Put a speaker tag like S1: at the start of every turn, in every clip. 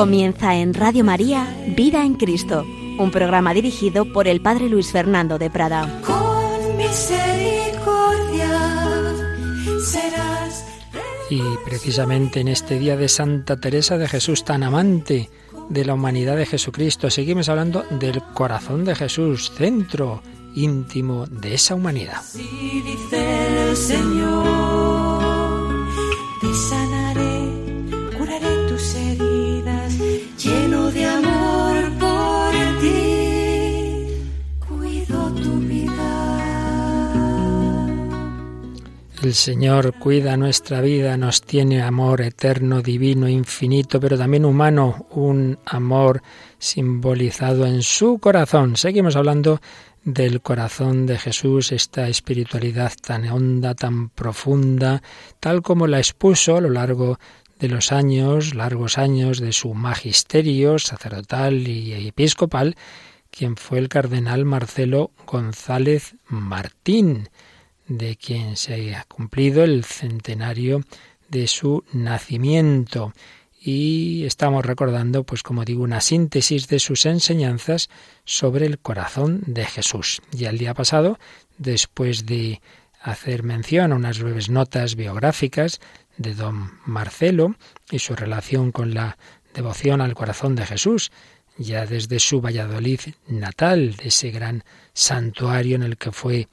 S1: Comienza en Radio María Vida en Cristo, un programa dirigido por el Padre Luis Fernando de Prada.
S2: Con misericordia serás.
S3: Y precisamente en este día de Santa Teresa de Jesús, tan amante de la humanidad de Jesucristo, seguimos hablando del corazón de Jesús, centro íntimo de esa humanidad.
S2: Así dice el Señor,
S3: El Señor cuida nuestra vida, nos tiene amor eterno, divino, infinito, pero también humano, un amor simbolizado en su corazón. Seguimos hablando del corazón de Jesús, esta espiritualidad tan honda, tan profunda, tal como la expuso a lo largo de los años, largos años de su magisterio sacerdotal y episcopal, quien fue el cardenal Marcelo González Martín, de quien se ha cumplido el centenario de su nacimiento y estamos recordando, pues como digo, una síntesis de sus enseñanzas sobre el corazón de Jesús. Y el día pasado, después de hacer mención a unas breves notas biográficas de don Marcelo y su relación con la devoción al corazón de Jesús, ya desde su Valladolid natal, de ese gran santuario en el que fue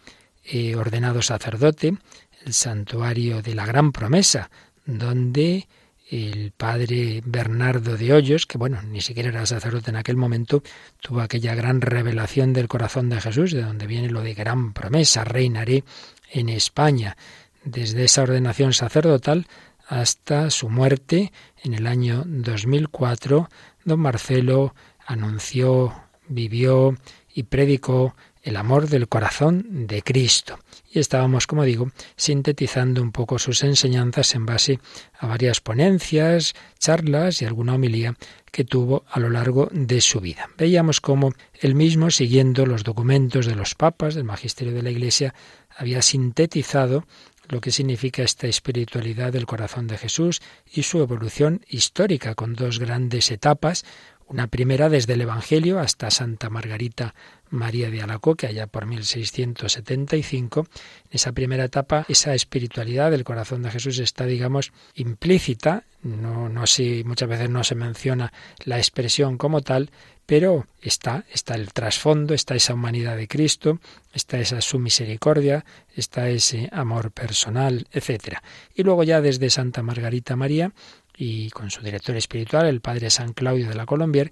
S3: eh, ordenado sacerdote, el santuario de la gran promesa, donde el padre Bernardo de Hoyos, que bueno, ni siquiera era sacerdote en aquel momento, tuvo aquella gran revelación del corazón de Jesús, de donde viene lo de gran promesa, reinaré en España. Desde esa ordenación sacerdotal hasta su muerte en el año 2004, don Marcelo anunció, vivió y predicó el amor del corazón de Cristo. Y estábamos, como digo, sintetizando un poco sus enseñanzas en base a varias ponencias, charlas y alguna homilía que tuvo a lo largo de su vida. Veíamos cómo él mismo, siguiendo los documentos de los papas, del magisterio de la Iglesia, había sintetizado lo que significa esta espiritualidad del corazón de Jesús y su evolución histórica con dos grandes etapas, una primera desde el Evangelio hasta Santa Margarita María de Alacoque, allá por 1675. En esa primera etapa, esa espiritualidad del corazón de Jesús está, digamos, implícita. No, no si muchas veces no se menciona la expresión como tal, pero está, está el trasfondo, está esa humanidad de Cristo, está esa su misericordia, está ese amor personal, etcétera. Y luego ya desde Santa Margarita María y con su director espiritual, el padre San Claudio de la Colombier,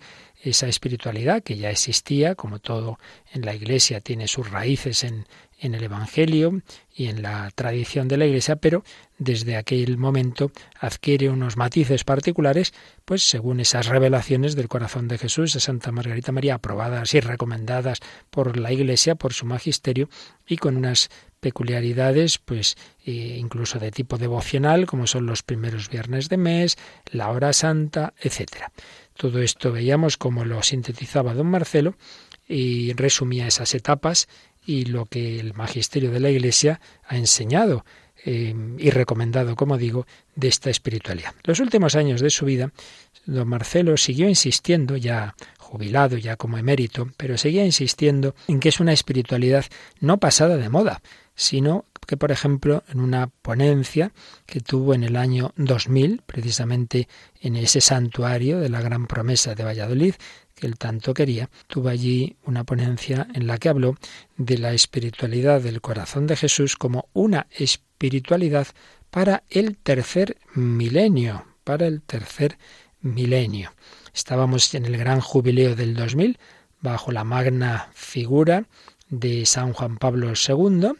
S3: esa espiritualidad que ya existía, como todo en la Iglesia tiene sus raíces en, en el Evangelio y en la tradición de la Iglesia, pero desde aquel momento adquiere unos matices particulares, pues según esas revelaciones del corazón de Jesús, de Santa Margarita María, aprobadas y recomendadas por la Iglesia, por su magisterio, y con unas peculiaridades, pues eh, incluso de tipo devocional, como son los primeros viernes de mes, la hora santa, etcétera. Todo esto veíamos como lo sintetizaba don Marcelo y resumía esas etapas y lo que el magisterio de la Iglesia ha enseñado eh, y recomendado, como digo, de esta espiritualidad. Los últimos años de su vida, don Marcelo siguió insistiendo, ya jubilado, ya como emérito, pero seguía insistiendo en que es una espiritualidad no pasada de moda, sino que, por ejemplo, en una ponencia que tuvo en el año 2000, precisamente en ese santuario de la Gran Promesa de Valladolid, que él tanto quería, tuvo allí una ponencia en la que habló de la espiritualidad del corazón de Jesús como una espiritualidad para el tercer milenio, para el tercer milenio. Estábamos en el gran jubileo del 2000, bajo la magna figura de San Juan Pablo II,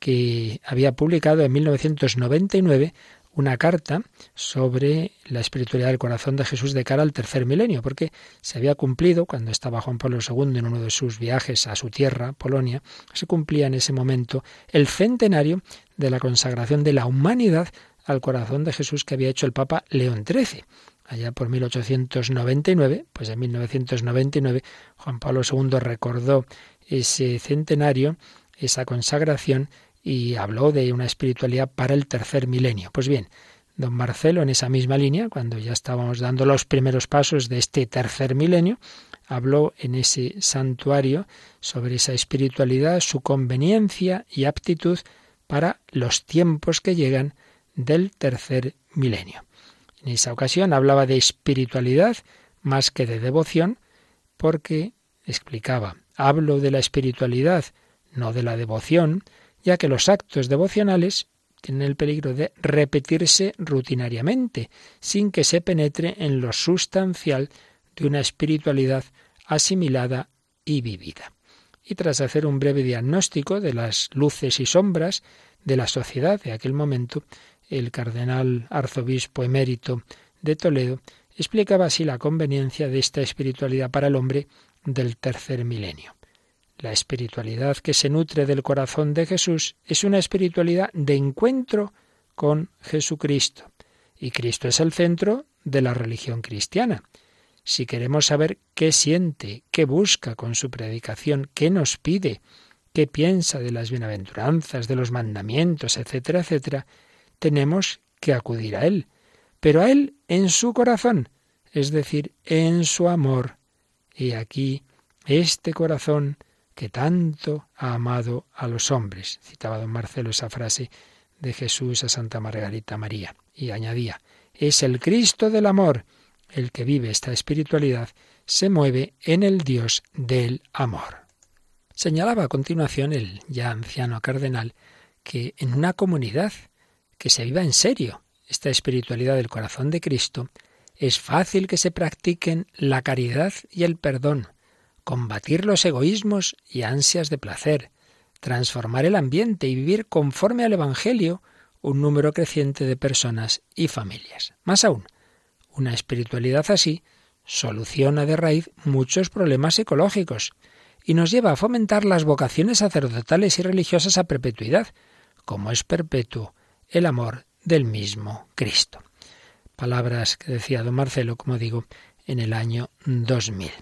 S3: que había publicado en 1999 una carta sobre la espiritualidad del corazón de Jesús de cara al tercer milenio, porque se había cumplido, cuando estaba Juan Pablo II en uno de sus viajes a su tierra, Polonia, se cumplía en ese momento el centenario de la consagración de la humanidad al corazón de Jesús que había hecho el Papa León XIII. Allá por 1899, pues en 1999, Juan Pablo II recordó ese centenario esa consagración y habló de una espiritualidad para el tercer milenio. Pues bien, don Marcelo, en esa misma línea, cuando ya estábamos dando los primeros pasos de este tercer milenio, habló en ese santuario sobre esa espiritualidad, su conveniencia y aptitud para los tiempos que llegan del tercer milenio. En esa ocasión hablaba de espiritualidad más que de devoción, porque explicaba, hablo de la espiritualidad, no de la devoción, ya que los actos devocionales tienen el peligro de repetirse rutinariamente, sin que se penetre en lo sustancial de una espiritualidad asimilada y vivida. Y tras hacer un breve diagnóstico de las luces y sombras de la sociedad de aquel momento, el cardenal arzobispo emérito de Toledo explicaba así la conveniencia de esta espiritualidad para el hombre del tercer milenio. La espiritualidad que se nutre del corazón de Jesús es una espiritualidad de encuentro con Jesucristo. Y Cristo es el centro de la religión cristiana. Si queremos saber qué siente, qué busca con su predicación, qué nos pide, qué piensa de las bienaventuranzas, de los mandamientos, etcétera, etcétera, tenemos que acudir a Él, pero a Él en su corazón, es decir, en su amor. Y aquí este corazón que tanto ha amado a los hombres. Citaba don Marcelo esa frase de Jesús a Santa Margarita María y añadía, es el Cristo del amor. El que vive esta espiritualidad se mueve en el Dios del amor. Señalaba a continuación el ya anciano cardenal que en una comunidad que se viva en serio esta espiritualidad del corazón de Cristo, es fácil que se practiquen la caridad y el perdón, combatir los egoísmos y ansias de placer, transformar el ambiente y vivir conforme al Evangelio un número creciente de personas y familias. Más aún, una espiritualidad así soluciona de raíz muchos problemas ecológicos y nos lleva a fomentar las vocaciones sacerdotales y religiosas a perpetuidad, como es perpetuo el amor del mismo Cristo. Palabras que decía don Marcelo, como digo, en el año 2000.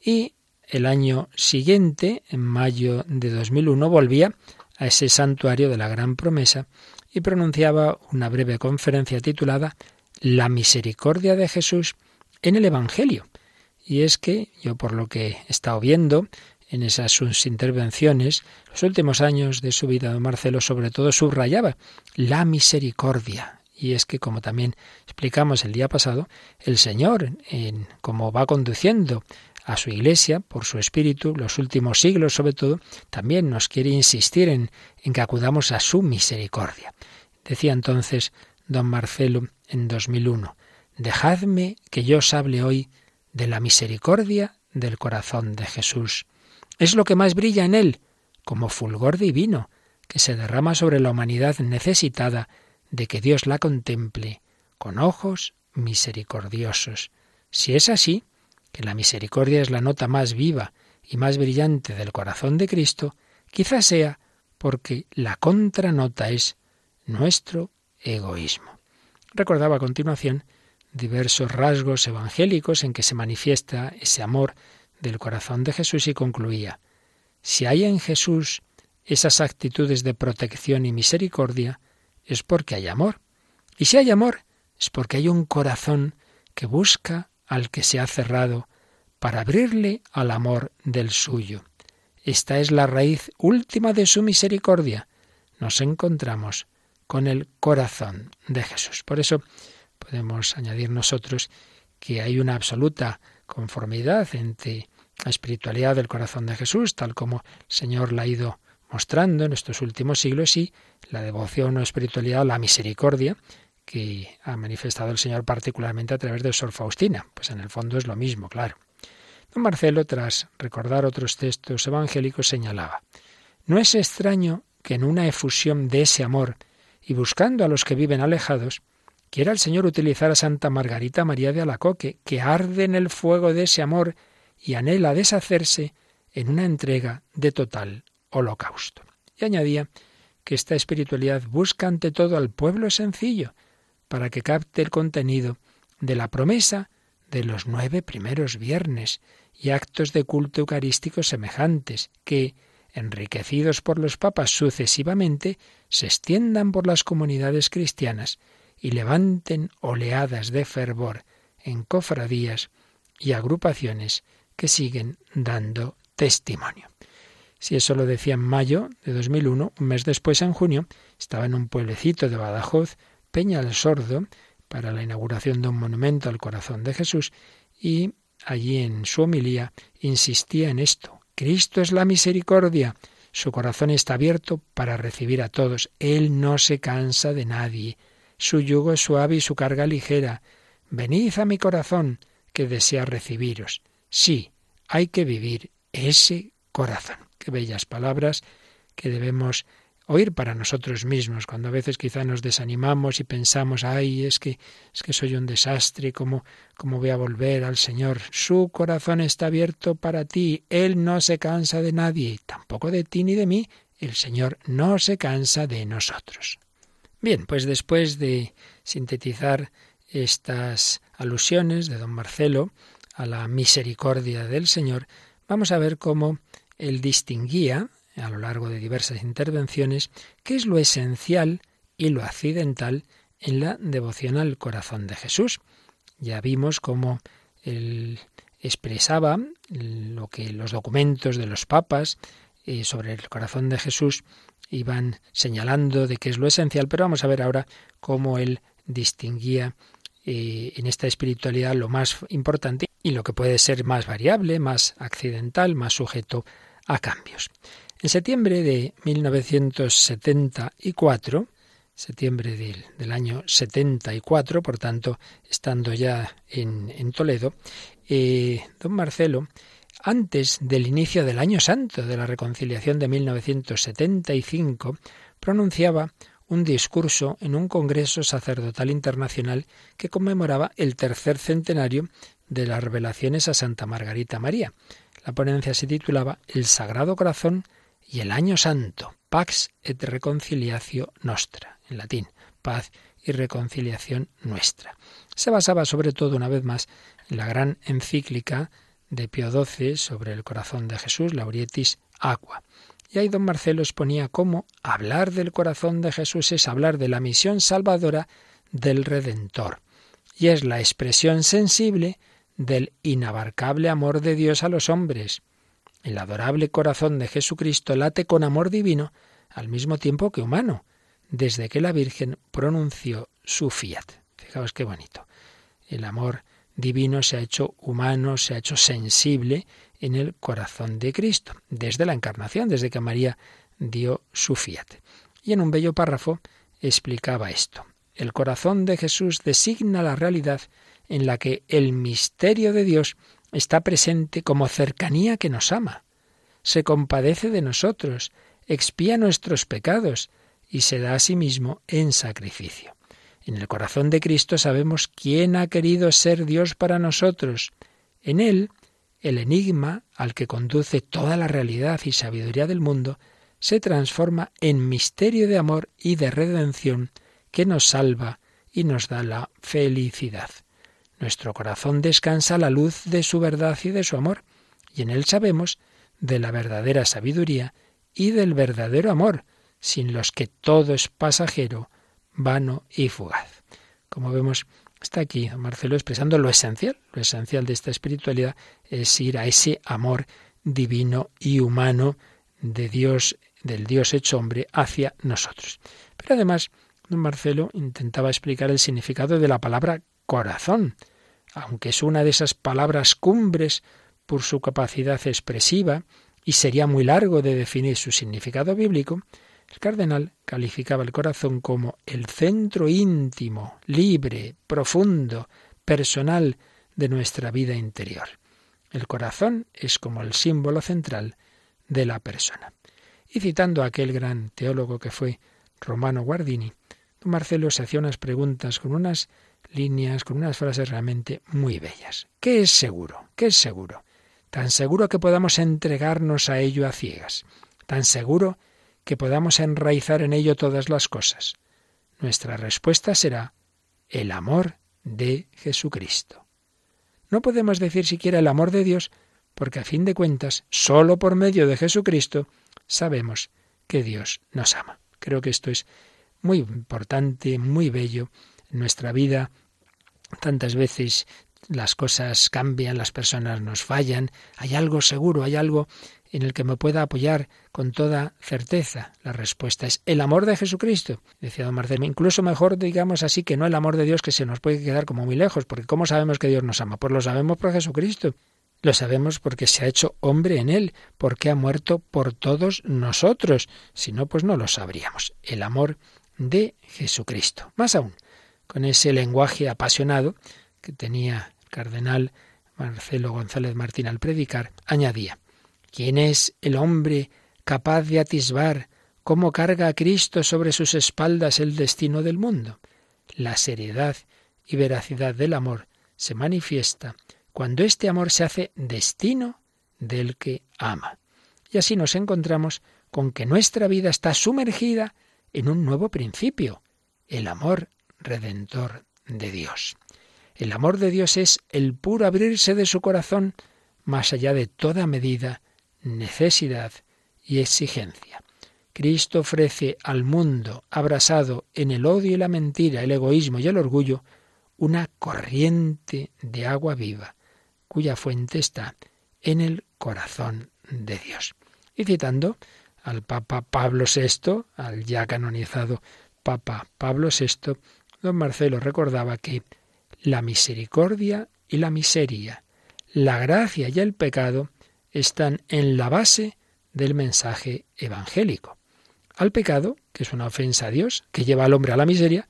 S3: Y el año siguiente, en mayo de 2001, volvía a ese santuario de la Gran Promesa y pronunciaba una breve conferencia titulada La misericordia de Jesús en el Evangelio. Y es que yo por lo que he estado viendo en esas sus intervenciones, los últimos años de su vida, don Marcelo sobre todo subrayaba la misericordia. Y es que, como también explicamos el día pasado, el Señor, en cómo va conduciendo a su Iglesia por su Espíritu, los últimos siglos sobre todo, también nos quiere insistir en, que acudamos a su misericordia. Decía entonces don Marcelo en 2001, Dejadme que yo os hable hoy de la misericordia del corazón de Jesús. Es lo que más brilla en él, como fulgor divino, que se derrama sobre la humanidad necesitada de que Dios la contemple con ojos misericordiosos. Si es así, que la misericordia es la nota más viva y más brillante del corazón de Cristo, quizás sea porque la contranota es nuestro egoísmo. Recordaba a continuación diversos rasgos evangélicos en que se manifiesta ese amor del corazón de Jesús y concluía, si hay en Jesús esas actitudes de protección y misericordia, es porque hay amor. Y si hay amor, es porque hay un corazón que busca al que se ha cerrado para abrirle al amor del suyo. Esta es la raíz última de su misericordia. Nos encontramos con el corazón de Jesús. Por eso podemos añadir nosotros que hay una absoluta conformidad entre la espiritualidad del corazón de Jesús, tal como el Señor la ha ido mostrando en estos últimos siglos, y la devoción o espiritualidad, la misericordia, que ha manifestado el Señor particularmente a través de Sor Faustina. Pues en el fondo es lo mismo, claro. Don Marcelo, tras recordar otros textos evangélicos, señalaba, no es extraño que en una efusión de ese amor y buscando a los que viven alejados, quiera el Señor utilizar a Santa Margarita María de Alacoque, que arde en el fuego de ese amor y anhela deshacerse en una entrega de total holocausto. Y añadía que esta espiritualidad busca ante todo al pueblo sencillo, para que capte el contenido de la promesa de los nueve primeros viernes y actos de culto eucarístico semejantes, que, enriquecidos por los papas sucesivamente, se extiendan por las comunidades cristianas y levanten oleadas de fervor en cofradías y agrupaciones que siguen dando testimonio. Si eso lo decía en mayo de 2001, un mes después, en junio, estaba en un pueblecito de Badajoz, Peña el Sordo, para la inauguración de un monumento al corazón de Jesús, y allí en su homilía insistía en esto. Cristo es la misericordia. Su corazón está abierto para recibir a todos. Él no se cansa de nadie. Su yugo es suave y su carga ligera. Venid a mi corazón, que desea recibiros. Sí, hay que vivir ese corazón. Qué bellas palabras que debemos oír para nosotros mismos, cuando a veces quizá nos desanimamos y pensamos, ay, es que es que soy un desastre, ¿cómo, cómo voy a volver al Señor? Su corazón está abierto para ti, Él no se cansa de nadie, tampoco de ti ni de mí, el Señor no se cansa de nosotros. Bien, pues después de sintetizar estas alusiones de don Marcelo a la misericordia del Señor, vamos a ver cómo él distinguía a lo largo de diversas intervenciones qué es lo esencial y lo accidental en la devoción al corazón de Jesús. Ya vimos cómo él expresaba lo que los documentos de los papas eh, sobre el corazón de Jesús iban señalando de qué es lo esencial, pero vamos a ver ahora cómo él distinguía eh, en esta espiritualidad lo más importante y lo que puede ser más variable, más accidental, más sujeto a cambios. En septiembre de 1974, septiembre del, año 74, por tanto, estando ya en, Toledo, eh, don Marcelo, antes del inicio del año santo de la reconciliación de 1975, pronunciaba un discurso en un Congreso Sacerdotal Internacional que conmemoraba el tercer centenario de las revelaciones a Santa Margarita María. La ponencia se titulaba El Sagrado Corazón y el Año Santo, Pax et Reconciliatio Nostra, en latín, paz y reconciliación nuestra. Se basaba sobre todo, una vez más, en la gran encíclica de Pío XII sobre el corazón de Jesús, Laurietis Aqua. Y ahí don Marcelo exponía cómo hablar del corazón de Jesús es hablar de la misión salvadora del Redentor. Y es la expresión sensible del inabarcable amor de Dios a los hombres. El adorable corazón de Jesucristo late con amor divino al mismo tiempo que humano, desde que la Virgen pronunció su fiat. Fijaos qué bonito. El amor divino se ha hecho humano, se ha hecho sensible en el corazón de Cristo, desde la encarnación, desde que María dio su fiat. Y en un bello párrafo explicaba esto. El corazón de Jesús designa la realidad en la que el misterio de Dios está presente como cercanía que nos ama, se compadece de nosotros, expía nuestros pecados y se da a sí mismo en sacrificio. En el corazón de Cristo sabemos quién ha querido ser Dios para nosotros. En Él, el enigma al que conduce toda la realidad y sabiduría del mundo se transforma en misterio de amor y de redención que nos salva y nos da la felicidad. Nuestro corazón descansa a la luz de su verdad y de su amor, y en él sabemos de la verdadera sabiduría y del verdadero amor, sin los que todo es pasajero, vano y fugaz. Como vemos, está aquí Marcelo expresando lo esencial. Lo esencial de esta espiritualidad es ir a ese amor divino y humano de Dios, del Dios hecho hombre, hacia nosotros. Pero además, don Marcelo intentaba explicar el significado de la palabra corazón aunque es una de esas palabras cumbres por su capacidad expresiva y sería muy largo de definir su significado bíblico, el cardenal calificaba el corazón como el centro íntimo, libre, profundo, personal de nuestra vida interior. El corazón es como el símbolo central de la persona. Y citando a aquel gran teólogo que fue Romano Guardini, don Marcelo se hacía unas preguntas con unas líneas, con unas frases realmente muy bellas. ¿Qué es seguro? ¿Qué es seguro? Tan seguro que podamos entregarnos a ello a ciegas, tan seguro que podamos enraizar en ello todas las cosas. Nuestra respuesta será el amor de Jesucristo. No podemos decir siquiera el amor de Dios porque a fin de cuentas, solo por medio de Jesucristo, sabemos que Dios nos ama. Creo que esto es muy importante, muy bello en nuestra vida. Tantas veces las cosas cambian, las personas nos fallan, hay algo seguro, hay algo en el que me pueda apoyar con toda certeza. La respuesta es el amor de Jesucristo, decía don Marcelo. Incluso mejor digamos así que no el amor de Dios que se nos puede quedar como muy lejos, porque ¿cómo sabemos que Dios nos ama? Pues lo sabemos por Jesucristo. Lo sabemos porque se ha hecho hombre en él, porque ha muerto por todos nosotros. Si no, pues no lo sabríamos. El amor de Jesucristo. Más aún, con ese lenguaje apasionado que tenía el cardenal Marcelo González Martín al predicar, añadía, ¿quién es el hombre capaz de atisbar cómo carga a Cristo sobre sus espaldas el destino del mundo? La seriedad y veracidad del amor se manifiesta cuando este amor se hace destino del que ama. Y así nos encontramos con que nuestra vida está sumergida en un nuevo principio, el amor redentor de Dios. El amor de Dios es el puro abrirse de su corazón más allá de toda medida, necesidad y exigencia. Cristo ofrece al mundo, abrasado en el odio y la mentira, el egoísmo y el orgullo, una corriente de agua viva, cuya fuente está en el corazón de Dios. Y citando al Papa Pablo VI, al ya canonizado Papa Pablo VI, don Marcelo recordaba que la misericordia y la miseria, la gracia y el pecado están en la base del mensaje evangélico. Al pecado, que es una ofensa a Dios, que lleva al hombre a la miseria,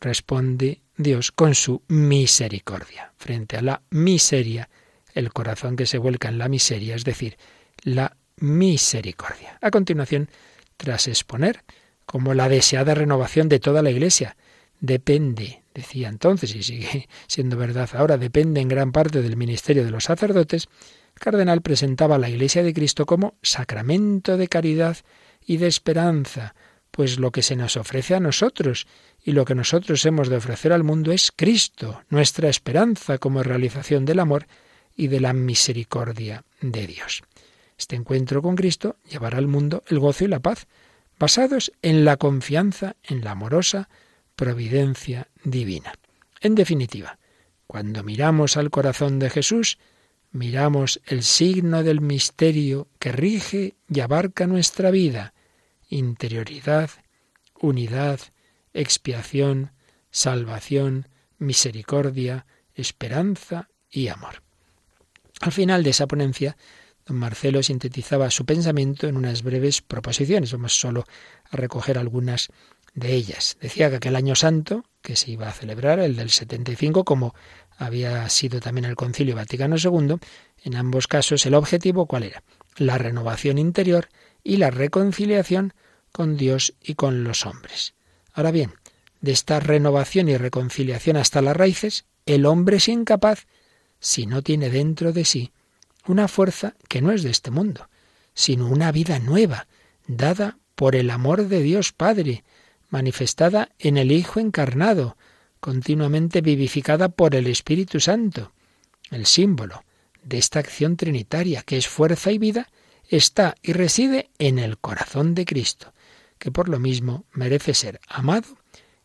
S3: responde Dios con su misericordia. Frente a la miseria el corazón que se vuelca en la miseria, es decir, la misericordia. A continuación, tras exponer como la deseada renovación de toda la Iglesia depende, decía entonces y sigue siendo verdad ahora, depende en gran parte del ministerio de los sacerdotes, el cardenal presentaba a la Iglesia de Cristo como sacramento de caridad y de esperanza, pues lo que se nos ofrece a nosotros y lo que nosotros hemos de ofrecer al mundo es Cristo, nuestra esperanza como realización del amor y de la misericordia de Dios. Este encuentro con Cristo llevará al mundo el gozo y la paz, basados en la confianza en la amorosa providencia divina. En definitiva, cuando miramos al corazón de Jesús, miramos el signo del misterio que rige y abarca nuestra vida, interioridad, unidad, expiación, salvación, misericordia, esperanza y amor. Al final de esa ponencia, don Marcelo sintetizaba su pensamiento en unas breves proposiciones. Vamos solo a recoger algunas de ellas. Decía que aquel año santo, que se iba a celebrar, el del 75, como había sido también el Concilio Vaticano II, en ambos casos el objetivo cuál era? La renovación interior y la reconciliación con Dios y con los hombres. Ahora bien, de esta renovación y reconciliación hasta las raíces, el hombre es incapaz si no tiene dentro de sí una fuerza que no es de este mundo, sino una vida nueva, dada por el amor de Dios Padre, manifestada en el Hijo encarnado, continuamente vivificada por el Espíritu Santo. El símbolo de esta acción trinitaria, que es fuerza y vida, está y reside en el corazón de Cristo, que por lo mismo merece ser amado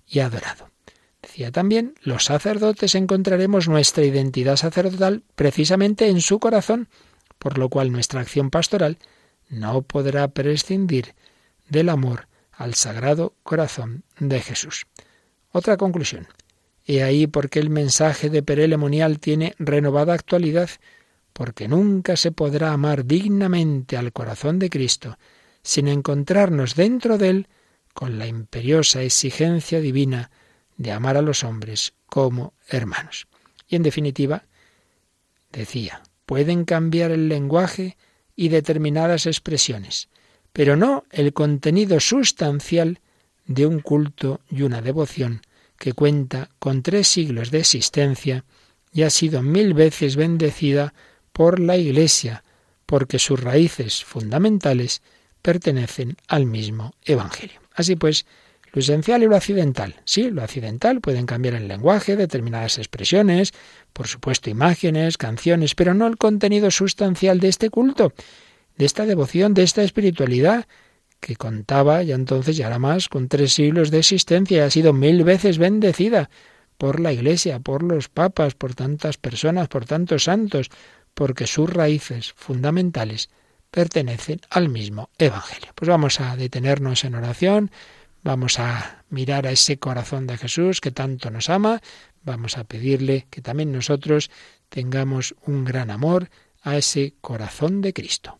S3: y adorado. Decía también, los sacerdotes encontraremos nuestra identidad sacerdotal precisamente en su corazón, por lo cual nuestra acción pastoral no podrá prescindir del amor al sagrado corazón de Jesús. Otra conclusión. He ahí porque el mensaje de Perelemonial tiene renovada actualidad, porque nunca se podrá amar dignamente al corazón de Cristo sin encontrarnos dentro de él con la imperiosa exigencia divina de amar a los hombres como hermanos. Y en definitiva, decía, pueden cambiar el lenguaje y determinadas expresiones, pero no el contenido sustancial de un culto y una devoción que cuenta con tres siglos de existencia y ha sido mil veces bendecida por la Iglesia, porque sus raíces fundamentales pertenecen al mismo Evangelio. Así pues, lo esencial y lo accidental. Sí, lo accidental pueden cambiar el lenguaje, determinadas expresiones, por supuesto, imágenes, canciones, pero no el contenido sustancial de este culto, de esta devoción, de esta espiritualidad, que contaba ya entonces, ya era más, con tres siglos de existencia y ha sido mil veces bendecida por la Iglesia, por los papas, por tantas personas, por tantos santos, porque sus raíces fundamentales pertenecen al mismo Evangelio. Pues vamos a detenernos en oración, vamos a mirar a ese corazón de Jesús que tanto nos ama, vamos a pedirle que también nosotros tengamos un gran amor a ese corazón de Cristo.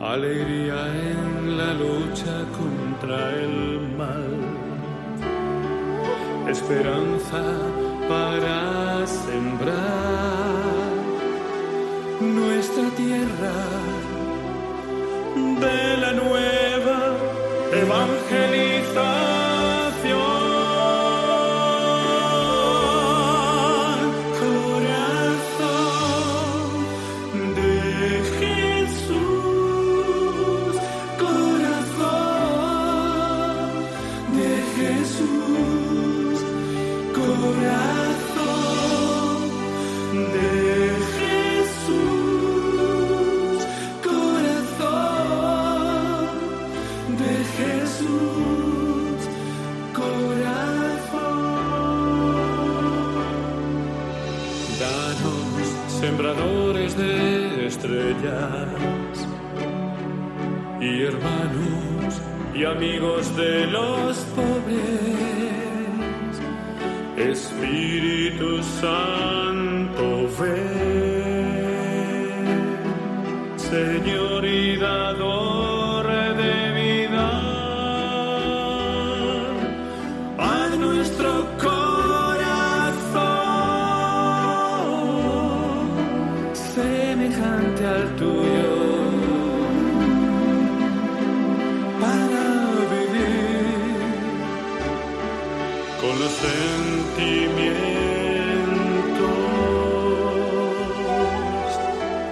S3: alegría
S4: en la lucha contra el mal, esperanza para sembrar nuestra tierra de la nueva evangelización. amigos de los pobres. Espíritu Santo.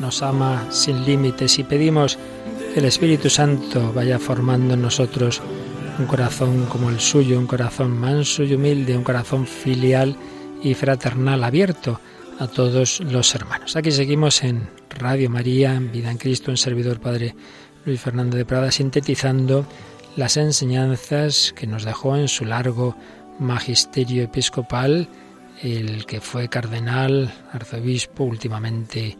S3: nos ama sin límites y pedimos que el Espíritu Santo vaya formando en nosotros un corazón como el suyo, un corazón manso y humilde, un corazón filial y fraternal abierto a todos los hermanos. Aquí seguimos en Radio María, en Vida en Cristo, en Servidor Padre Luis Fernando de Prada sintetizando las enseñanzas que nos dejó en su largo magisterio episcopal, el que fue cardenal, arzobispo, últimamente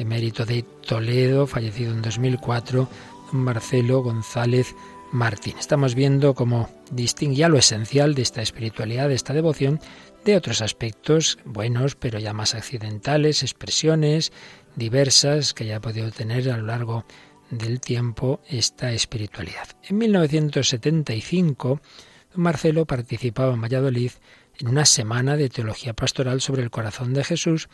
S3: emérito de Toledo, fallecido en 2004, don Marcelo González Martín. Estamos viendo cómo distinguía lo esencial de esta espiritualidad, de esta devoción, de otros aspectos buenos, pero ya más accidentales, expresiones diversas que ya podido tener a lo largo del tiempo esta espiritualidad. En 1975, don Marcelo participaba en Valladolid en una semana de teología pastoral sobre el corazón de Jesús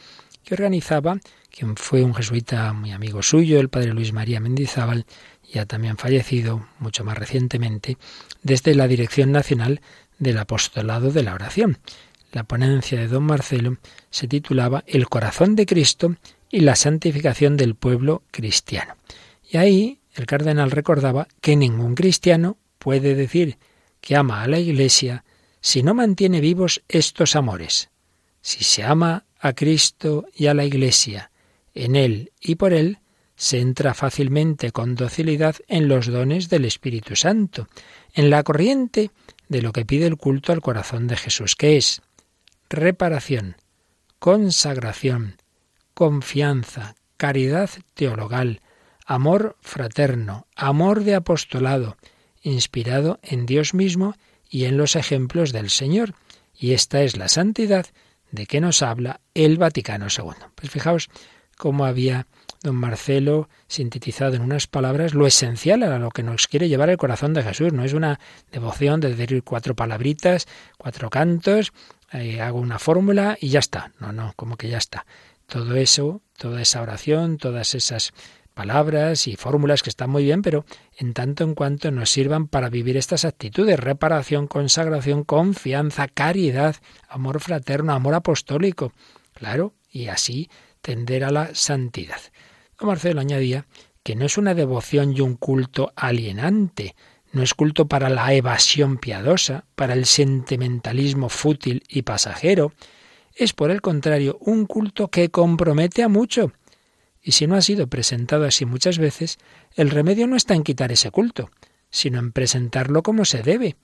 S3: que organizaba quien fue un jesuita muy amigo suyo, el padre Luis María Mendizábal, ya también fallecido mucho más recientemente, desde la Dirección Nacional del Apostolado de la Oración. La ponencia de don Marcelo se titulaba El corazón de Cristo y la santificación del pueblo cristiano. Y ahí el cardenal recordaba que ningún cristiano puede decir que ama a la Iglesia si no mantiene vivos estos amores. Si se ama a Cristo y a la Iglesia, en Él y por Él, se entra fácilmente con docilidad en los dones del Espíritu Santo, en la corriente de lo que pide el culto al corazón de Jesús, que es reparación, consagración, confianza, caridad teologal, amor fraterno, amor de apostolado, inspirado en Dios mismo y en los ejemplos del Señor. Y esta es la santidad de que nos habla el Vaticano II. Pues fijaos cómo había don Marcelo sintetizado en unas palabras lo esencial a lo que nos quiere llevar el corazón de Jesús. No es una devoción de decir cuatro palabritas, cuatro cantos, eh, hago una fórmula y ya está. No, no, como que ya está. Todo eso, toda esa oración, todas esas palabras y fórmulas que están muy bien, pero en tanto en cuanto nos sirvan para vivir estas actitudes, reparación, consagración, confianza, caridad, amor fraterno, amor apostólico. Claro, y así tender a la santidad. Don Marcelo añadía que no es una devoción y un culto alienante, no es culto para la evasión piadosa, para el sentimentalismo fútil y pasajero, es por el contrario un culto que compromete a mucho, y si no ha sido presentado así muchas veces, el remedio no está en quitar ese culto, sino en presentarlo como se debe,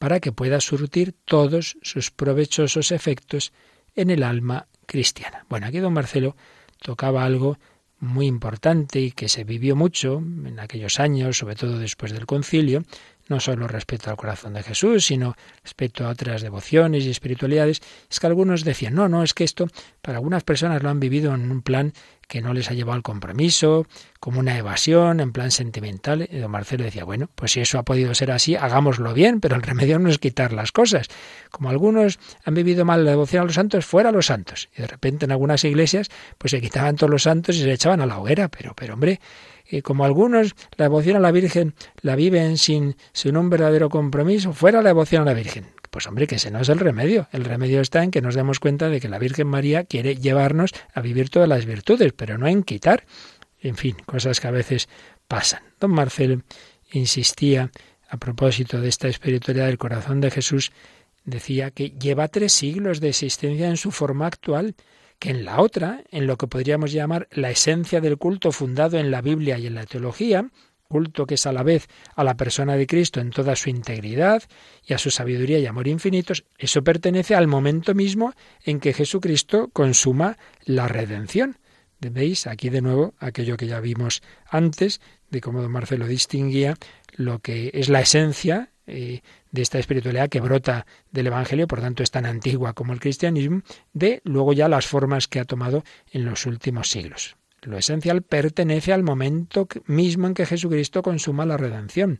S3: para que pueda surtir todos sus provechosos efectos en el alma Bueno, aquí don Marcelo tocaba algo muy importante y que se vivió mucho en aquellos años, sobre todo después del concilio, no solo respecto al corazón de Jesús, sino respecto a otras devociones y espiritualidades, es que algunos decían, no, no, es que esto para algunas personas lo han vivido en un plan que no les ha llevado al compromiso, como una evasión, en plan sentimental. Y don Marcelo decía, bueno, pues si eso ha podido ser así, hagámoslo bien, pero el remedio no es quitar las cosas. Como algunos han vivido mal la devoción a los santos, fuera los santos. Y de repente en algunas iglesias, pues se quitaban todos los santos y se echaban a la hoguera, pero, pero hombre, como algunos la devoción a la Virgen la viven sin, sin un verdadero compromiso, fuera la devoción a la Virgen. Pues hombre, que ese no es el remedio. El remedio está en que nos demos cuenta de que la Virgen María quiere llevarnos a vivir todas las virtudes, pero no en quitar. En fin, cosas que a veces pasan. Don Marcelo insistía a propósito de esta espiritualidad del corazón de Jesús, decía que lleva tres siglos de existencia en su forma actual que en la otra, en lo que podríamos llamar la esencia del culto fundado en la Biblia y en la teología, culto que es a la vez a la persona de Cristo en toda su integridad y a su sabiduría y amor infinitos, eso pertenece al momento mismo en que Jesucristo consuma la redención. ¿Veis? Aquí de nuevo aquello que ya vimos antes, de cómo don Marcelo distinguía lo que es la esencia eh, de esta espiritualidad que brota del Evangelio, por tanto es tan antigua como el cristianismo, de luego ya las formas que ha tomado en los últimos siglos. Lo esencial pertenece al momento mismo en que Jesucristo consuma la redención.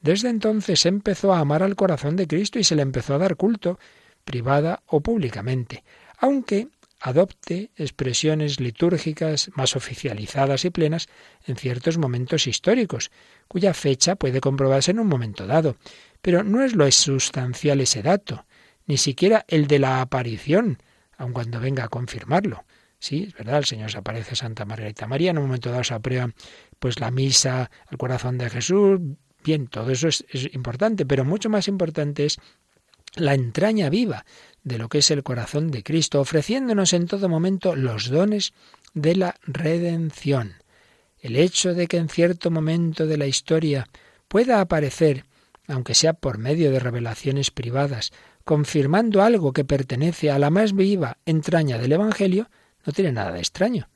S3: Desde entonces empezó a amar al corazón de Cristo y se le empezó a dar culto, privada o públicamente, aunque adopte expresiones litúrgicas más oficializadas y plenas en ciertos momentos históricos, cuya fecha puede comprobarse en un momento dado. Pero no es lo sustancial ese dato, ni siquiera el de la aparición, aun cuando venga a confirmarlo. Sí, es verdad, el Señor se aparece a Santa Margarita María, en un momento dado se aprueba pues la misa al corazón de Jesús. Bien, todo eso es, es importante, pero mucho más importante es la entraña viva de lo que es el corazón de Cristo, ofreciéndonos en todo momento los dones de la redención. El hecho de que en cierto momento de la historia pueda aparecer, aunque sea por medio de revelaciones privadas, confirmando algo que pertenece a la más viva entraña del Evangelio, no tiene nada de extraño.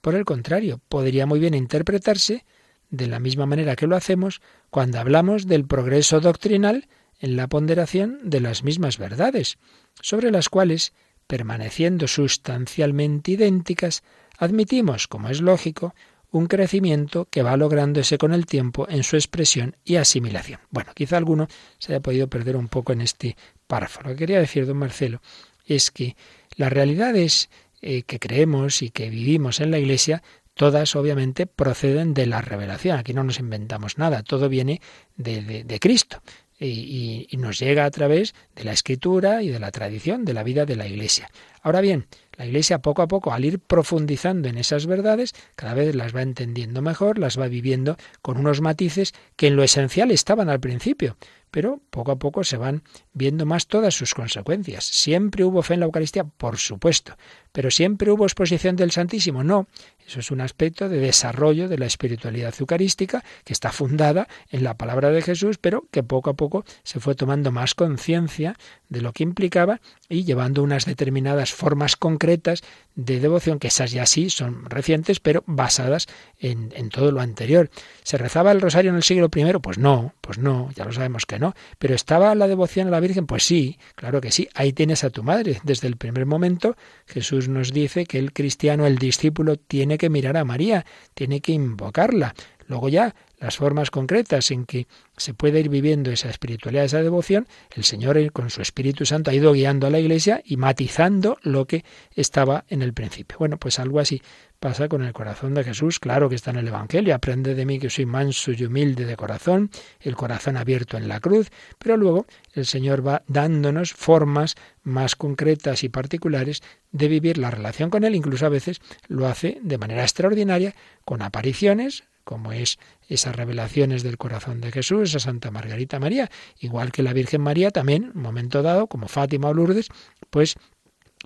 S3: Por el contrario, podría muy bien interpretarse de la misma manera que lo hacemos cuando hablamos del progreso doctrinal en la ponderación de las mismas verdades, sobre las cuales, permaneciendo sustancialmente idénticas, admitimos, como es lógico, un crecimiento que va lográndose con el tiempo en su expresión y asimilación. Bueno, quizá alguno se haya podido perder un poco en este párrafo. Lo que quería decir, don Marcelo, es que las realidades eh, que creemos y que vivimos en la Iglesia Todas, obviamente, proceden de la revelación. Aquí no nos inventamos nada, todo viene de, de, Cristo. Y, nos llega a través de la escritura y de la tradición de la vida de la Iglesia. Ahora bien, la Iglesia poco a poco, al ir profundizando en esas verdades, cada vez las va entendiendo mejor, las va viviendo con unos matices que en lo esencial estaban al principio, pero poco a poco se van viendo más todas sus consecuencias. ¿Siempre hubo fe en la Eucaristía? Por supuesto. ¿Pero siempre hubo exposición del Santísimo? No. Eso es un aspecto de desarrollo de la espiritualidad eucarística que está fundada en la palabra de Jesús, pero que poco a poco se fue tomando más conciencia de lo que implicaba y llevando unas determinadas formas concretas de devoción, que esas ya sí son recientes, pero basadas en, en todo lo anterior. ¿Se rezaba el rosario en el siglo I? Pues no, pues no, ya lo sabemos que no. ¿Pero estaba la devoción a la Virgen? Pues sí, claro que sí. Ahí tienes a tu madre. Desde el primer momento Jesús nos dice que el cristiano, el discípulo, tiene que mirar a María, tiene que invocarla. Luego ya las formas concretas en que se puede ir viviendo esa espiritualidad, esa devoción, el Señor con su Espíritu Santo ha ido guiando a la Iglesia y matizando lo que estaba en el principio. Bueno, pues algo así pasa con el corazón de Jesús, claro que está en el Evangelio, aprende de mí que soy manso y humilde de corazón, el corazón abierto en la cruz, pero luego el Señor va dándonos formas más concretas y particulares de vivir la relación con Él, incluso a veces lo hace de manera extraordinaria, con apariciones, como es esas revelaciones del corazón de Jesús, a Santa Margarita María, igual que la Virgen María también, en un momento dado, como Fátima o Lourdes, pues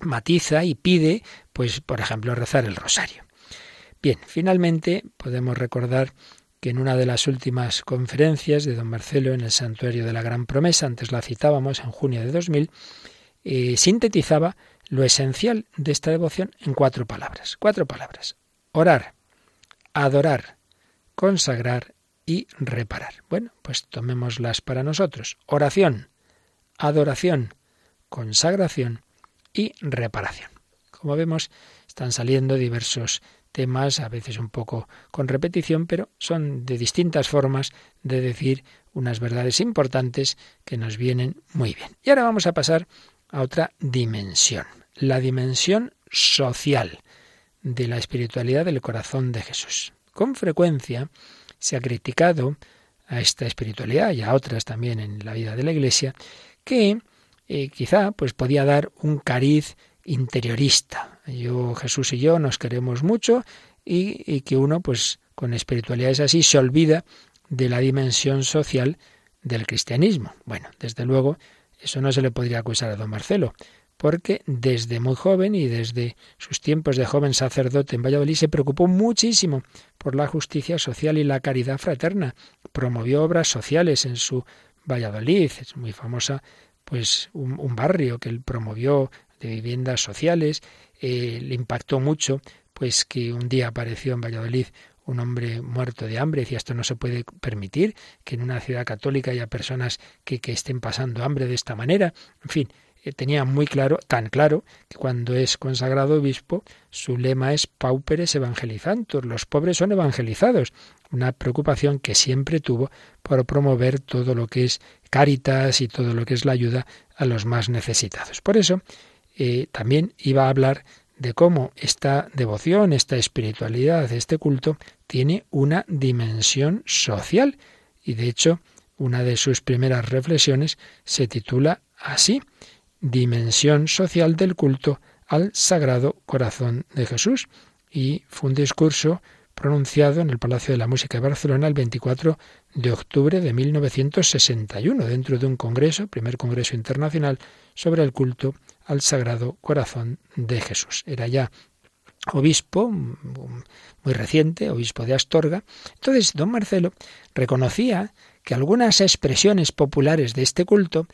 S3: matiza y pide, pues, por ejemplo, rezar el rosario. Bien, finalmente podemos recordar que en una de las últimas conferencias de don Marcelo en el Santuario de la Gran Promesa, antes la citábamos en junio de 2000, eh, sintetizaba lo esencial de esta devoción en cuatro palabras. Cuatro palabras. Orar, adorar, consagrar y reparar. Bueno, pues tomémoslas para nosotros. Oración, adoración, consagración y reparación. Como vemos, están saliendo diversos temas, a veces un poco con repetición, pero son de distintas formas de decir unas verdades importantes que nos vienen muy bien. Y ahora vamos a pasar a otra dimensión, la dimensión social de la espiritualidad del corazón de Jesús. Con frecuencia se ha criticado a esta espiritualidad y a otras también en la vida de la Iglesia que eh, quizá pues podía dar un cariz interiorista. Yo, Jesús y yo nos queremos mucho y, y que uno pues con espiritualidades así se olvida de la dimensión social del cristianismo. Bueno, desde luego, eso no se le podría acusar a don Marcelo porque desde muy joven y desde sus tiempos de joven sacerdote en Valladolid se preocupó muchísimo por la justicia social y la caridad fraterna. Promovió obras sociales en su Valladolid, es muy famosa pues un, barrio que él promovió de viviendas sociales, eh, le impactó mucho pues que un día apareció en Valladolid un hombre muerto de hambre, decía esto no se puede permitir, que en una ciudad católica haya personas que, que estén pasando hambre de esta manera, en fin, tenía muy claro, tan claro, que cuando es consagrado obispo, su lema es pauperes evangelizantur, los pobres son evangelizados, una preocupación que siempre tuvo por promover todo lo que es caritas y todo lo que es la ayuda a los más necesitados. Por eso, eh, también iba a hablar de cómo esta devoción, esta espiritualidad, este culto, tiene una dimensión social. Y de hecho, una de sus primeras reflexiones se titula así, dimensión social del culto al Sagrado Corazón de Jesús. Y fue un discurso pronunciado en el Palacio de la Música de Barcelona el 24 de octubre de 1961, dentro de un congreso, primer congreso internacional, sobre el culto al Sagrado Corazón de Jesús. Era ya obispo muy reciente, obispo de Astorga. Entonces, don Marcelo reconocía que algunas expresiones populares de este culto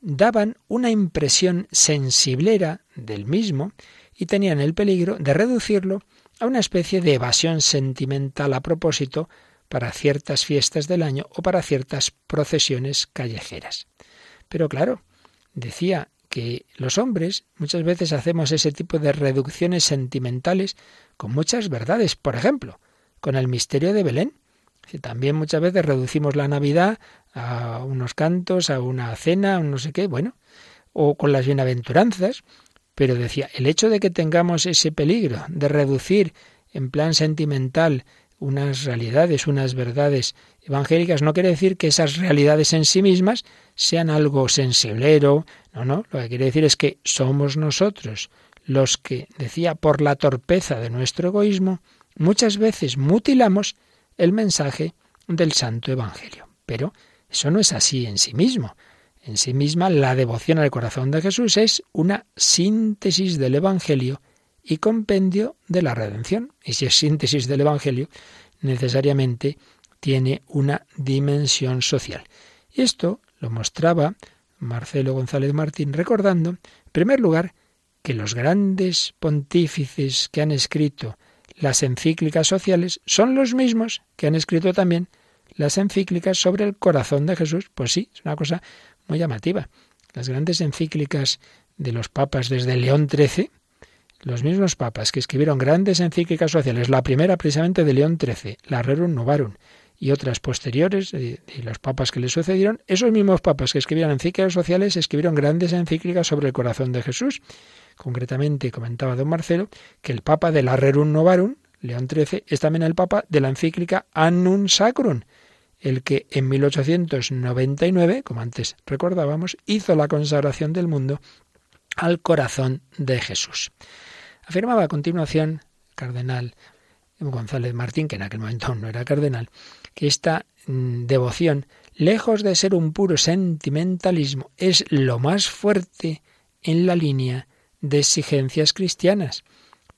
S3: daban una impresión sensiblera del mismo y tenían el peligro de reducirlo a una especie de evasión sentimental a propósito para ciertas fiestas del año o para ciertas procesiones callejeras. Pero claro, decía que los hombres muchas veces hacemos ese tipo de reducciones sentimentales con muchas verdades. Por ejemplo, con el misterio de Belén. También muchas veces reducimos la Navidad a unos cantos, a una cena, a no sé qué, bueno, o con las bienaventuranzas. Pero decía, el hecho de que tengamos ese peligro de reducir en plan sentimental unas realidades, unas verdades evangélicas, no quiere decir que esas realidades en sí mismas sean algo sensiblero, no, no, lo que quiere decir es que somos nosotros los que, decía, por la torpeza de nuestro egoísmo, muchas veces mutilamos el mensaje del Santo Evangelio. Pero eso no es así en sí mismo. En sí misma, la devoción al corazón de Jesús es una síntesis del Evangelio y compendio de la redención. Y si es síntesis del Evangelio, necesariamente tiene una dimensión social. Y esto lo mostraba Marcelo González Martín recordando, en primer lugar, que los grandes pontífices que han escrito las encíclicas sociales son los mismos que han escrito también las encíclicas sobre el corazón de Jesús. Pues sí, es una cosa muy llamativa. Las grandes encíclicas de los papas desde León XIII, los mismos papas que escribieron grandes encíclicas sociales, la primera precisamente de León XIII, la Rerum Novarum, y otras posteriores, de, los papas que le sucedieron, esos mismos papas que escribieron encíclicas sociales escribieron grandes encíclicas sobre el corazón de Jesús. Concretamente, comentaba don Marcelo, que el papa de la Rerum Novarum, León XIII, es también el papa de la encíclica Annum Sacrum, el que en 1899, como antes recordábamos, hizo la consagración del mundo al corazón de Jesús. Afirmaba a continuación el cardenal González Martín, que en aquel momento no era cardenal, que esta mm, devoción, lejos de ser un puro sentimentalismo, es lo más fuerte en la línea de exigencias cristianas,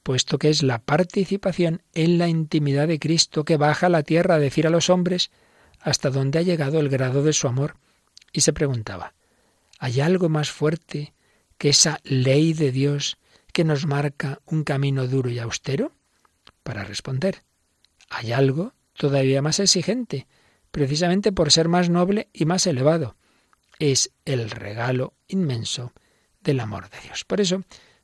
S3: puesto que es la participación en la intimidad de Cristo que baja a la tierra a decir a los hombres hasta dónde ha llegado el grado de su amor. Y se preguntaba, ¿hay algo más fuerte que esa ley de Dios que nos marca un camino duro y austero? Para responder, hay algo todavía más exigente, precisamente por ser más noble y más elevado. Es el regalo inmenso del amor de Dios. Por eso,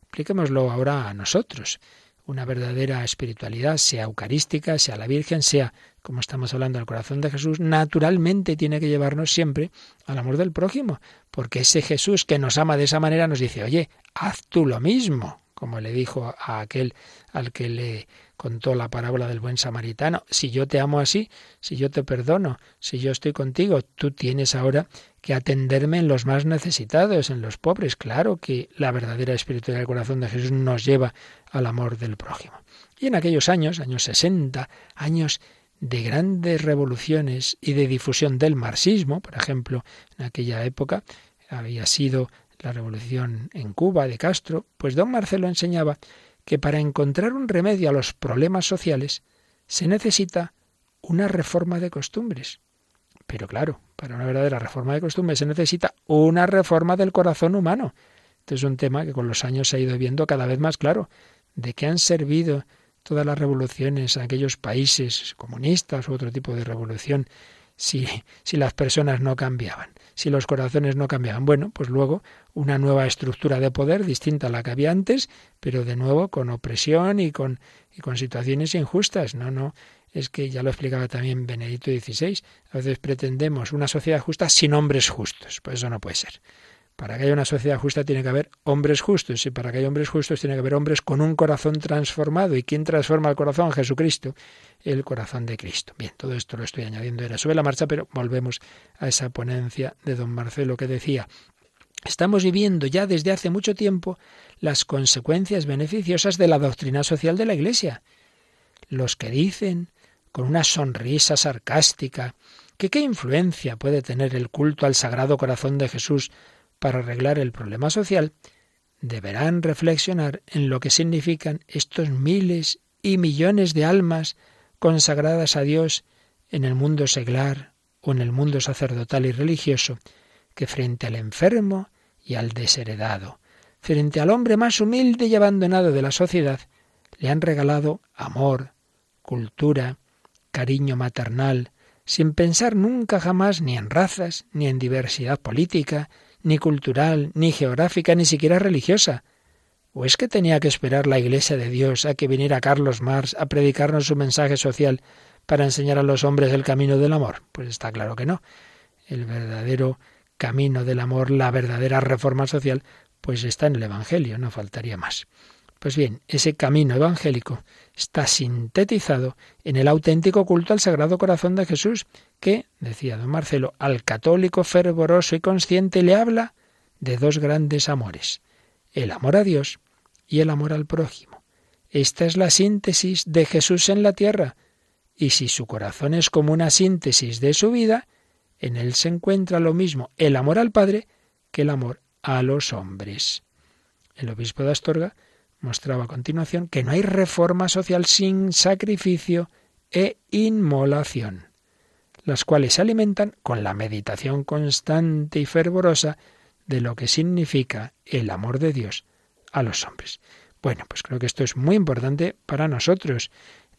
S3: apliquémoslo ahora a nosotros. Una verdadera espiritualidad, sea eucarística, sea la Virgen, sea, como estamos hablando, del corazón de Jesús, naturalmente tiene que llevarnos siempre al amor del prójimo, porque ese Jesús que nos ama de esa manera nos dice, oye, haz tú lo mismo, como le dijo a aquel al que le contó la parábola del buen samaritano. Si yo te amo así, si yo te perdono, si yo estoy contigo, tú tienes ahora que atenderme en los más necesitados, en los pobres. Claro que la verdadera espiritualidad del corazón de Jesús nos lleva al amor del prójimo. Y en aquellos años, años 60, años de grandes revoluciones y de difusión del marxismo, por ejemplo, en aquella época había sido la revolución en Cuba de Castro, pues don Marcelo enseñaba que para encontrar un remedio a los problemas sociales se necesita una reforma de costumbres. Pero claro, para una verdadera reforma de costumbres se necesita una reforma del corazón humano. Este es un tema que con los años se ha ido viendo cada vez más claro. ¿De qué han servido todas las revoluciones en aquellos países comunistas u otro tipo de revolución si, si las personas no cambiaban? si los corazones no cambiaban. Bueno, pues luego una nueva estructura de poder distinta a la que había antes, pero de nuevo con opresión y con, y con situaciones injustas. No, no, es que ya lo explicaba también Benedicto XVI. A veces pretendemos una sociedad justa sin hombres justos. Pues eso no puede ser. Para que haya una sociedad justa tiene que haber hombres justos y para que haya hombres justos tiene que haber hombres con un corazón transformado. ¿Y quién transforma el corazón? Jesucristo, el corazón de Cristo. Bien, todo esto lo estoy añadiendo era sobre la marcha, pero volvemos a esa ponencia de don Marcelo que decía, estamos viviendo ya desde hace mucho tiempo las consecuencias beneficiosas de la doctrina social de la Iglesia. Los que dicen con una sonrisa sarcástica que qué influencia puede tener el culto al Sagrado Corazón de Jesús para arreglar el problema social, deberán reflexionar en lo que significan estos miles y millones de almas consagradas a Dios en el mundo seglar o en el mundo sacerdotal y religioso, que frente al enfermo y al desheredado, frente al hombre más humilde y abandonado de la sociedad, le han regalado amor, cultura, cariño maternal, sin pensar nunca jamás ni en razas, ni en diversidad política, ni cultural, ni geográfica, ni siquiera religiosa. ¿O es que tenía que esperar la Iglesia de Dios a que viniera Carlos Marx a predicarnos su mensaje social para enseñar a los hombres el camino del amor? Pues está claro que no. El verdadero camino del amor, la verdadera reforma social, pues está en el Evangelio, no faltaría más. Pues bien, ese camino evangélico está sintetizado en el auténtico culto al Sagrado Corazón de Jesús, que, decía don Marcelo, al católico fervoroso y consciente le habla de dos grandes amores, el amor a Dios y el amor al prójimo. Esta es la síntesis de Jesús en la tierra, y si su corazón es como una síntesis de su vida, en él se encuentra lo mismo el amor al Padre que el amor a los hombres. El obispo de Astorga mostraba a continuación que no hay reforma social sin sacrificio e inmolación, las cuales se alimentan con la meditación constante y fervorosa de lo que significa el amor de Dios a los hombres. Bueno, pues creo que esto es muy importante para nosotros.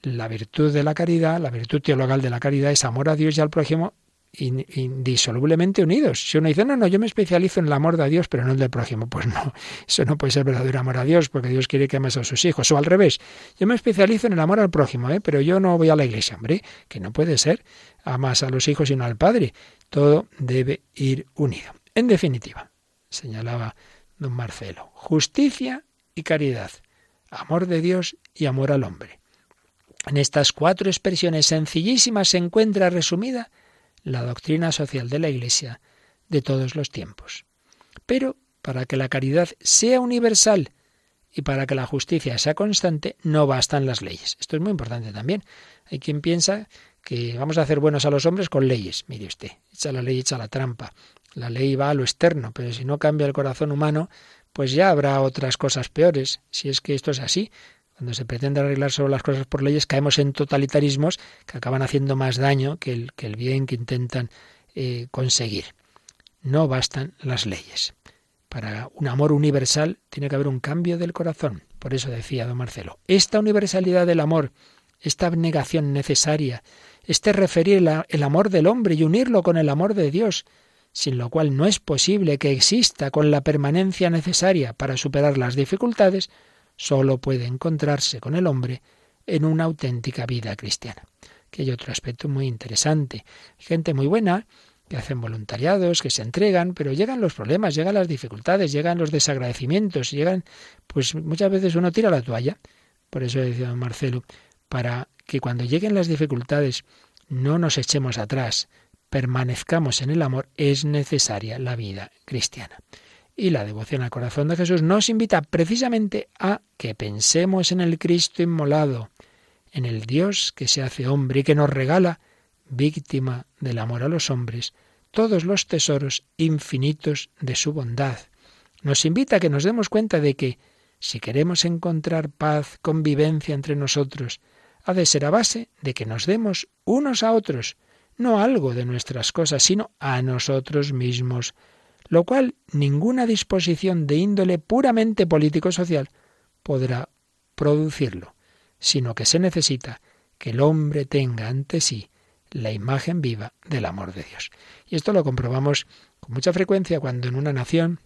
S3: La virtud de la caridad, la virtud teologal de la caridad es amor a Dios y al prójimo indisolublemente unidos. Si uno dice, no, no, yo me especializo en el amor de Dios, pero no el del prójimo, pues no, eso no puede ser verdadero amor a Dios, porque Dios quiere que ames a sus hijos. O al revés, yo me especializo en el amor al prójimo, ¿eh? pero yo no voy a la iglesia, hombre, que no puede ser. Amas a los hijos y no al Padre. Todo debe ir unido. En definitiva, señalaba don Marcelo, justicia y caridad, amor de Dios y amor al hombre. En estas cuatro expresiones sencillísimas se encuentra resumida la doctrina social de la Iglesia de todos los tiempos. Pero para que la caridad sea universal y para que la justicia sea constante, no bastan las leyes. Esto es muy importante también. Hay quien piensa que vamos a hacer buenos a los hombres con leyes. Mire usted, echa la ley, echa la trampa. La ley va a lo externo, pero si no cambia el corazón humano, pues ya habrá otras cosas peores. Si es que esto es así, cuando se pretende arreglar solo las cosas por leyes, caemos en totalitarismos que acaban haciendo más daño que el, que el bien que intentan eh, conseguir. No bastan las leyes. Para un amor universal tiene que haber un cambio del corazón. Por eso decía don Marcelo, esta universalidad del amor, esta abnegación necesaria, este referir el amor del hombre y unirlo con el amor de Dios, sin lo cual no es posible que exista con la permanencia necesaria para superar las dificultades, solo puede encontrarse con el hombre en una auténtica vida cristiana. Que hay otro aspecto muy interesante. Gente muy buena que hacen voluntariados, que se entregan, pero llegan los problemas, llegan las dificultades, llegan los desagradecimientos, llegan, pues muchas veces uno tira la toalla. Por eso decía don Marcelo, para que cuando lleguen las dificultades no nos echemos atrás, permanezcamos en el amor, es necesaria la vida cristiana. Y la devoción al corazón de Jesús nos invita precisamente a que pensemos en el Cristo inmolado, en el Dios que se hace hombre y que nos regala, víctima del amor a los hombres, todos los tesoros infinitos de su bondad. Nos invita a que nos demos cuenta de que, si queremos encontrar paz, convivencia entre nosotros, ha de ser a base de que nos demos unos a otros, no algo de nuestras cosas, sino a nosotros mismos, lo cual ninguna disposición de índole puramente político-social podrá producirlo, sino que se necesita que el hombre tenga ante sí la imagen viva del amor de Dios. Y esto lo comprobamos con mucha frecuencia cuando en una nación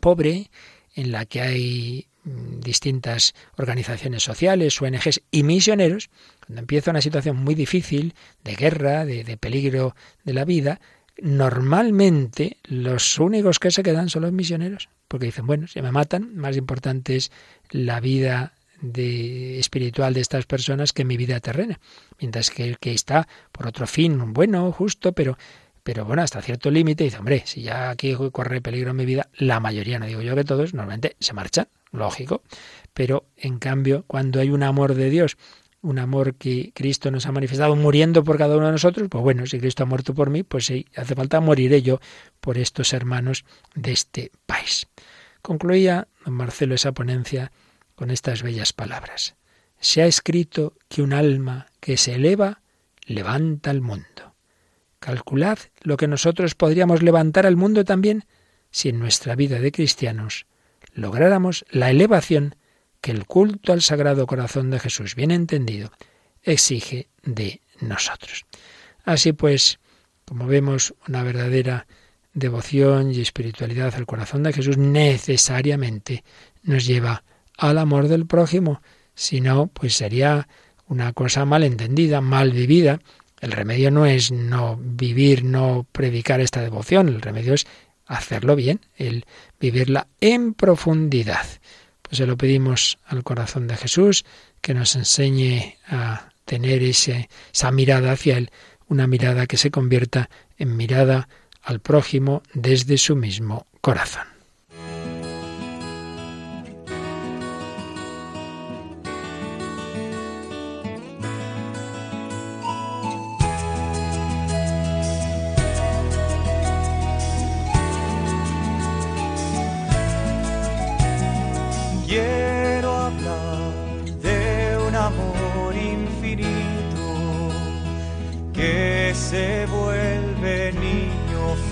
S3: pobre, en la que hay mm, distintas organizaciones sociales, ONGs y misioneros, cuando empieza una situación muy difícil, de guerra, de, de peligro de la vida, normalmente los únicos que se quedan son los misioneros, porque dicen, bueno, si me matan, más importante es la vida de, espiritual de estas personas que mi vida terrena. Mientras que el que está por otro fin, bueno, justo, pero, pero bueno, hasta cierto límite, dice, hombre, si ya aquí corre peligro en mi vida, la mayoría, no digo yo que todos, normalmente se marchan, lógico. Pero en cambio, cuando hay un amor de Dios un amor que Cristo nos ha manifestado muriendo por cada uno de nosotros, pues bueno, si Cristo ha muerto por mí, pues sí, hace falta moriré yo por estos hermanos de este país. Concluía don Marcelo esa ponencia con estas bellas palabras. Se ha escrito que un alma que se eleva levanta al mundo. Calculad lo que nosotros podríamos levantar al mundo también si en nuestra vida de cristianos lográramos la elevación que el culto al Sagrado Corazón de Jesús, bien entendido, exige de nosotros. Así pues, como vemos, una verdadera devoción y espiritualidad al corazón de Jesús necesariamente nos lleva al amor del prójimo. Si no, pues sería una cosa mal entendida, mal vivida. El remedio no es no vivir, no predicar esta devoción, el remedio es hacerlo bien, el vivirla en profundidad. Pues se lo pedimos al corazón de Jesús, que nos enseñe a tener esa mirada hacia Él, una mirada que se convierta en mirada al prójimo desde su mismo corazón.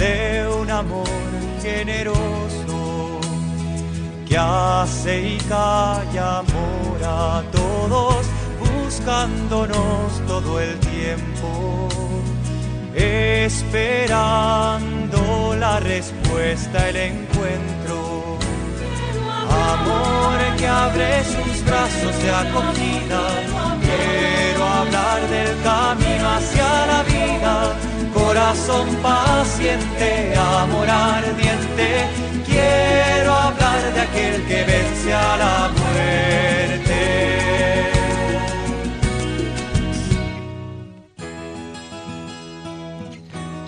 S5: de un amor generoso que hace y calla amor a todos, buscándonos todo el tiempo, esperando la respuesta, el encuentro. Amor que abre sus brazos de acogida, quiero hablar del camino hacia la vida corazón paciente, amor ardiente, quiero hablar de aquel que vence a la muerte.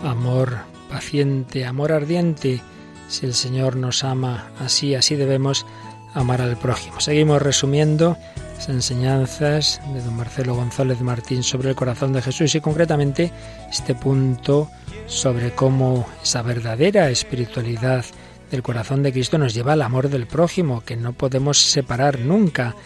S3: Amor paciente, amor ardiente, si el Señor nos ama así, así debemos amar al prójimo. Seguimos resumiendo enseñanzas de don Marcelo González Martín sobre el corazón de Jesús y concretamente este punto sobre cómo esa verdadera espiritualidad del corazón de Cristo nos lleva al amor del prójimo, que no podemos separar nunca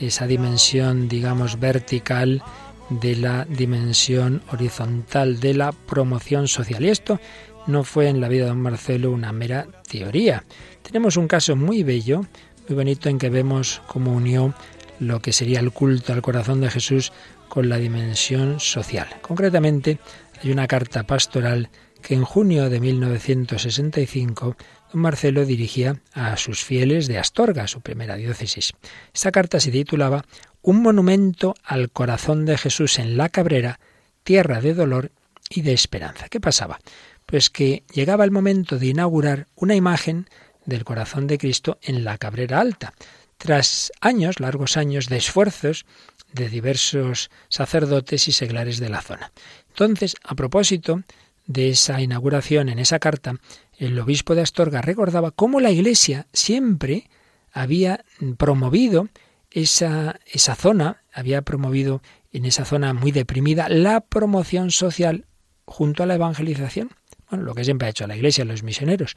S3: esa dimensión, digamos, vertical de la dimensión horizontal de la promoción social. Y esto no fue en la vida de don Marcelo una mera teoría. Tenemos un caso muy bello, muy bonito, en que vemos cómo unió lo que sería el culto al corazón de Jesús con la dimensión social. Concretamente, hay una carta pastoral que en junio de 1965 don Marcelo dirigía a sus fieles de Astorga, su primera diócesis. Esta carta se titulaba Un monumento al corazón de Jesús en la Cabrera, tierra de dolor y de esperanza. ¿Qué pasaba? Pues que llegaba el momento de inaugurar una imagen del corazón de Cristo en la Cabrera Alta, tras años, largos años de esfuerzos de diversos sacerdotes y seglares de la zona. Entonces, a propósito de esa inauguración en esa carta, el obispo de Astorga recordaba cómo la Iglesia siempre había promovido esa, esa zona, había promovido en esa zona muy deprimida la promoción social junto a la evangelización. Bueno, lo que siempre ha hecho la Iglesia, los misioneros,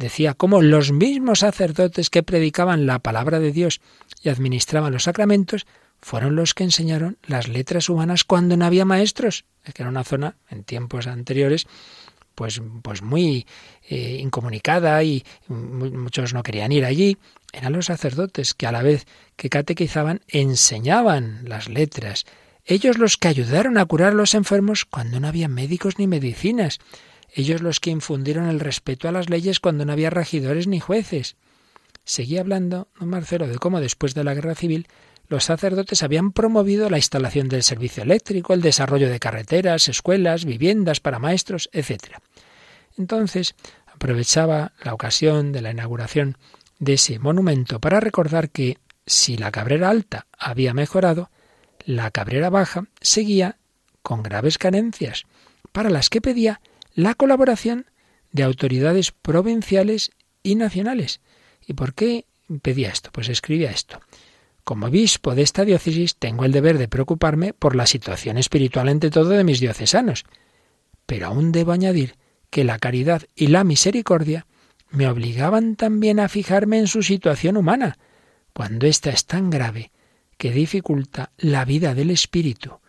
S3: decía cómo los mismos sacerdotes que predicaban la palabra de Dios y administraban los sacramentos fueron los que enseñaron las letras humanas cuando no había maestros. Es que era una zona, en tiempos anteriores, pues, pues muy eh, incomunicada y muchos no querían ir allí, eran los sacerdotes que a la vez que catequizaban enseñaban las letras. Ellos los que ayudaron a curar a los enfermos cuando no había médicos ni medicinas. Ellos los que infundieron el respeto a las leyes cuando no había regidores ni jueces. Seguía hablando don Marcelo de cómo después de la guerra civil los sacerdotes habían promovido la instalación del servicio eléctrico, el desarrollo de carreteras, escuelas, viviendas para maestros, etc. Entonces aprovechaba la ocasión de la inauguración de ese monumento para recordar que si la Cabrera Alta había mejorado, la Cabrera Baja seguía con graves carencias, para las que pedía la colaboración de autoridades provinciales y nacionales. ¿Y por qué pedía esto? Pues escribía esto. Como obispo de esta diócesis tengo el deber de preocuparme por la situación espiritual ante todo de mis diocesanos. Pero aún debo añadir que la caridad y la misericordia me obligaban también a fijarme en su situación humana, cuando ésta es tan grave que dificulta la vida del espíritu,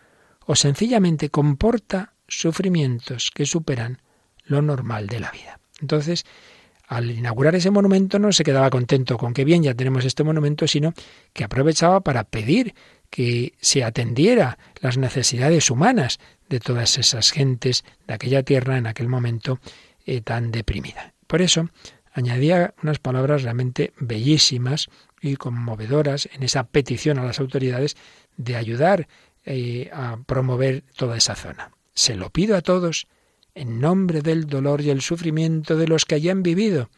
S3: o sencillamente comporta sufrimientos que superan lo normal de la vida. Entonces, al inaugurar ese monumento no se quedaba contento con que bien ya tenemos este monumento, sino que aprovechaba para pedir que se atendiera las necesidades humanas de todas esas gentes de aquella tierra en aquel momento eh, tan deprimida. Por eso añadía unas palabras realmente bellísimas y conmovedoras en esa petición a las autoridades de ayudar eh, a promover toda esa zona. Se lo pido a todos en nombre del dolor y el sufrimiento de los que allí han vivido,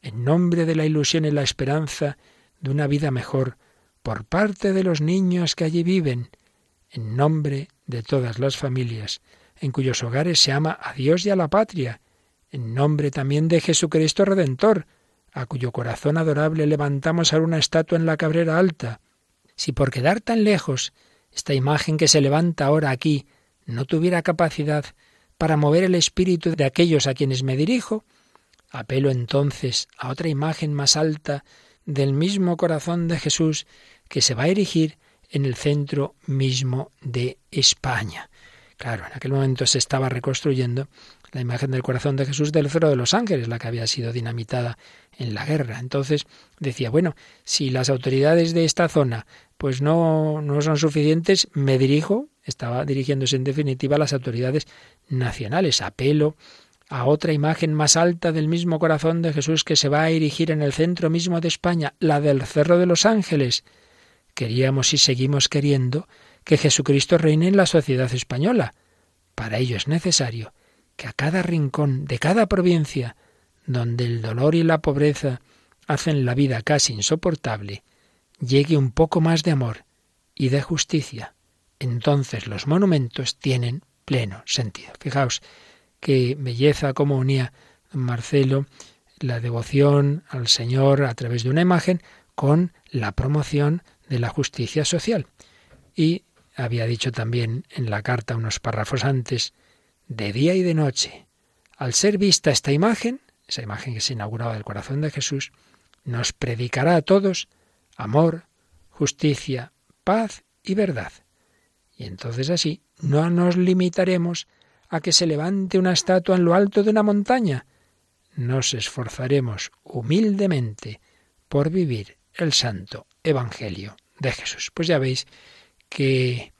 S3: en nombre de la ilusión y la esperanza de una vida mejor por parte de los niños que allí viven, en nombre de todas las familias en cuyos hogares se ama a Dios y a la patria, en nombre también de Jesucristo Redentor, a cuyo corazón adorable levantamos ahora una estatua en la Cabrera Alta. Si por quedar tan lejos esta imagen que se levanta ahora aquí no tuviera capacidad para mover el espíritu de aquellos a quienes me dirijo, apelo entonces a otra imagen más alta del mismo corazón de Jesús que se va a erigir en el centro mismo de España. Claro, en aquel momento se estaba reconstruyendo la imagen del corazón de Jesús del Cero de los Ángeles, la que había sido dinamitada en la guerra. Entonces decía, bueno, si las autoridades de esta zona pues no, no son suficientes, me dirijo, estaba dirigiéndose en definitiva a las autoridades nacionales. Apelo a otra imagen más alta del mismo corazón de Jesús que se va a erigir en el centro mismo de España, la del Cerro de los Ángeles. Queríamos y seguimos queriendo que Jesucristo reine en la sociedad española. Para ello es necesario que a cada rincón de cada provincia, donde el dolor y la pobreza hacen la vida casi insoportable, llegue un poco más de amor y de justicia. Entonces los monumentos tienen pleno sentido. Fijaos qué belleza como unía Marcelo la devoción al Señor a través de una imagen con la promoción de la justicia social. Y había dicho también en la carta unos párrafos antes, de día y de noche. Al ser vista esta imagen, esa imagen que se inauguraba del corazón de Jesús, nos predicará a todos amor, justicia, paz y verdad. Y entonces así no nos limitaremos a que se levante una estatua en lo alto de una montaña. Nos esforzaremos humildemente por vivir el santo Evangelio de Jesús. Pues ya veis que,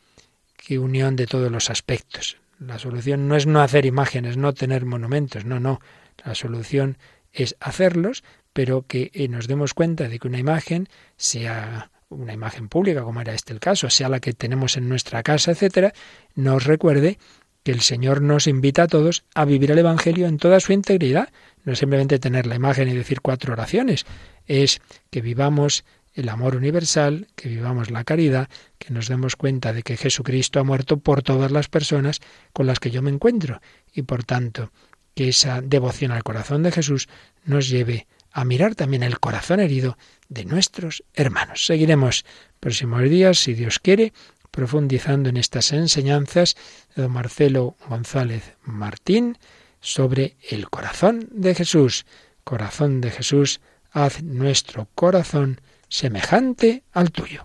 S3: que unión de todos los aspectos. La solución no es no hacer imágenes, no tener monumentos, no, no. La solución es hacerlos, pero que eh, nos demos cuenta de que una imagen sea una imagen pública, como era este el caso, sea la que tenemos en nuestra casa, etcétera, nos recuerde que el Señor nos invita a todos a vivir el Evangelio en toda su integridad. No es simplemente tener la imagen y decir cuatro oraciones, es que vivamos el amor universal, que vivamos la caridad, que nos demos cuenta de que Jesucristo ha muerto por todas las personas con las que yo me encuentro y por tanto que esa devoción al corazón de Jesús nos lleve a mirar también el corazón herido de nuestros hermanos. Seguiremos próximos días, si Dios quiere, profundizando en estas enseñanzas de don Marcelo González Martín sobre el corazón de Jesús. Corazón de Jesús, haz nuestro corazón semejante al tuyo.